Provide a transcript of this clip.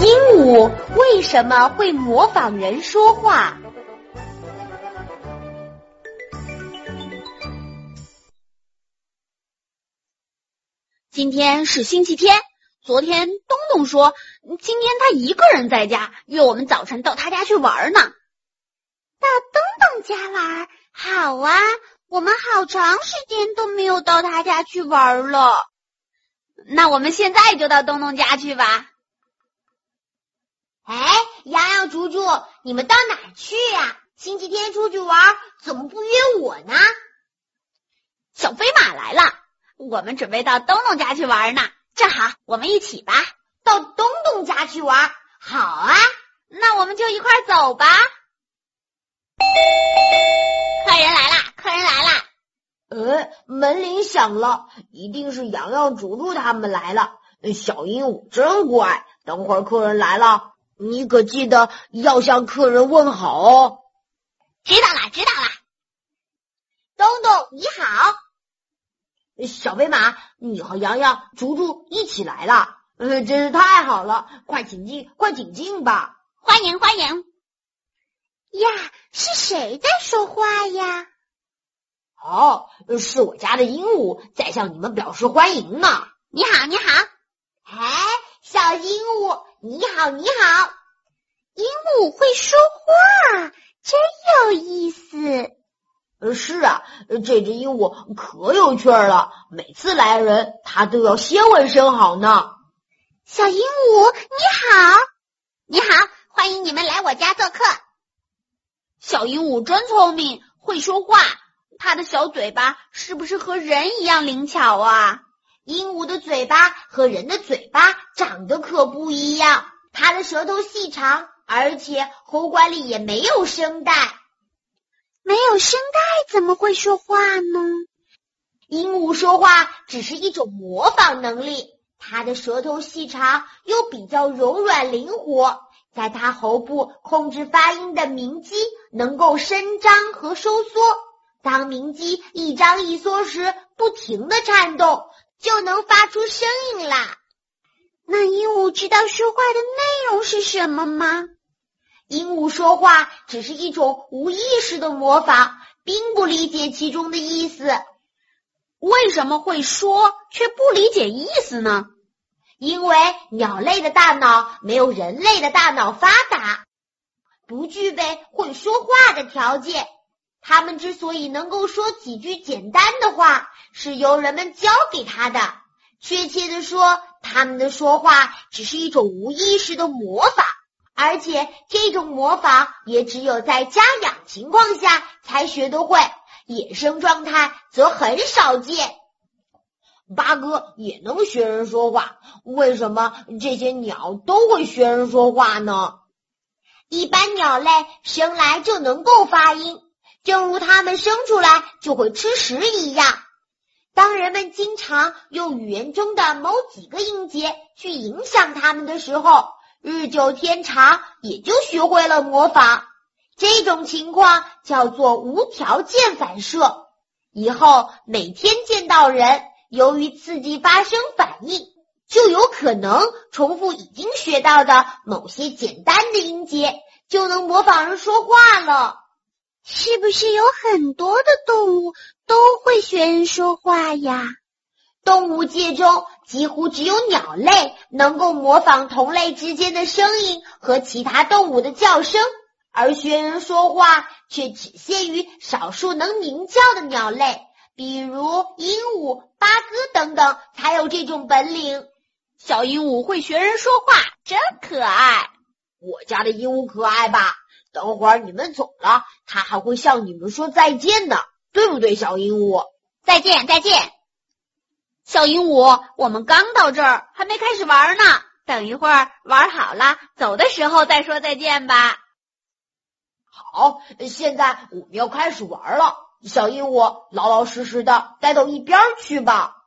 鹦鹉为什么会模仿人说话？今天是星期天，昨天东东说今天他一个人在家，约我们早晨到他家去玩呢。到东东家玩，好啊！我们好长时间都没有到他家去玩了。那我们现在就到东东家去吧。哎，洋洋、竹竹，你们到哪去呀？星期天出去玩，怎么不约我呢？小飞马来了，我们准备到东东家去玩呢。正好，我们一起吧。到东东家去玩，好啊！那我们就一块走吧。客人来啦！客人来啦！呃，门铃响了，一定是洋洋、竹竹他们来了。小鹦鹉真乖，等会儿客人来了，你可记得要向客人问好哦。知道了，知道了。东东你好，小飞马，你和洋洋、竹竹一起来了，呃，真是太好了！快请进，快请进吧。欢迎，欢迎。呀，是谁在说话呀？哦，是我家的鹦鹉在向你们表示欢迎呢。你好，你好。哎，小鹦鹉，你好，你好。鹦鹉会说话，真有意思。呃，是啊，这只鹦鹉可有趣了。每次来人，它都要先问声好呢。小鹦鹉，你好，你好，欢迎你们来我家做客。小鹦鹉真聪明，会说话。它的小嘴巴是不是和人一样灵巧啊？鹦鹉的嘴巴和人的嘴巴长得可不一样。它的舌头细长，而且喉管里也没有声带。没有声带怎么会说话呢？鹦鹉说话只是一种模仿能力。它的舌头细长，又比较柔软灵活。在它喉部控制发音的鸣肌能够伸张和收缩，当鸣肌一张一缩时，不停的颤动，就能发出声音啦。那鹦鹉知道说话的内容是什么吗？鹦鹉说话只是一种无意识的模仿，并不理解其中的意思。为什么会说却不理解意思呢？因为鸟类的大脑没有人类的大脑发达，不具备会说话的条件。它们之所以能够说几句简单的话，是由人们教给它的。确切的说，它们的说话只是一种无意识的模仿，而且这种模仿也只有在家养情况下才学得会，野生状态则很少见。八哥也能学人说话，为什么这些鸟都会学人说话呢？一般鸟类生来就能够发音，正如它们生出来就会吃食一样。当人们经常用语言中的某几个音节去影响它们的时候，日久天长也就学会了模仿。这种情况叫做无条件反射。以后每天见到人。由于刺激发生反应，就有可能重复已经学到的某些简单的音节，就能模仿人说话了。是不是有很多的动物都会学人说话呀？动物界中几乎只有鸟类能够模仿同类之间的声音和其他动物的叫声，而学人说话却只限于少数能鸣叫的鸟类。比如鹦鹉、八哥等等，才有这种本领。小鹦鹉会学人说话，真可爱。我家的鹦鹉可爱吧？等会儿你们走了，他还会向你们说再见呢，对不对，小鹦鹉？再见，再见。小鹦鹉，我们刚到这儿，还没开始玩呢。等一会儿玩好了，走的时候再说再见吧。好，现在我们要开始玩了。小鹦鹉，老老实实的待到一边去吧。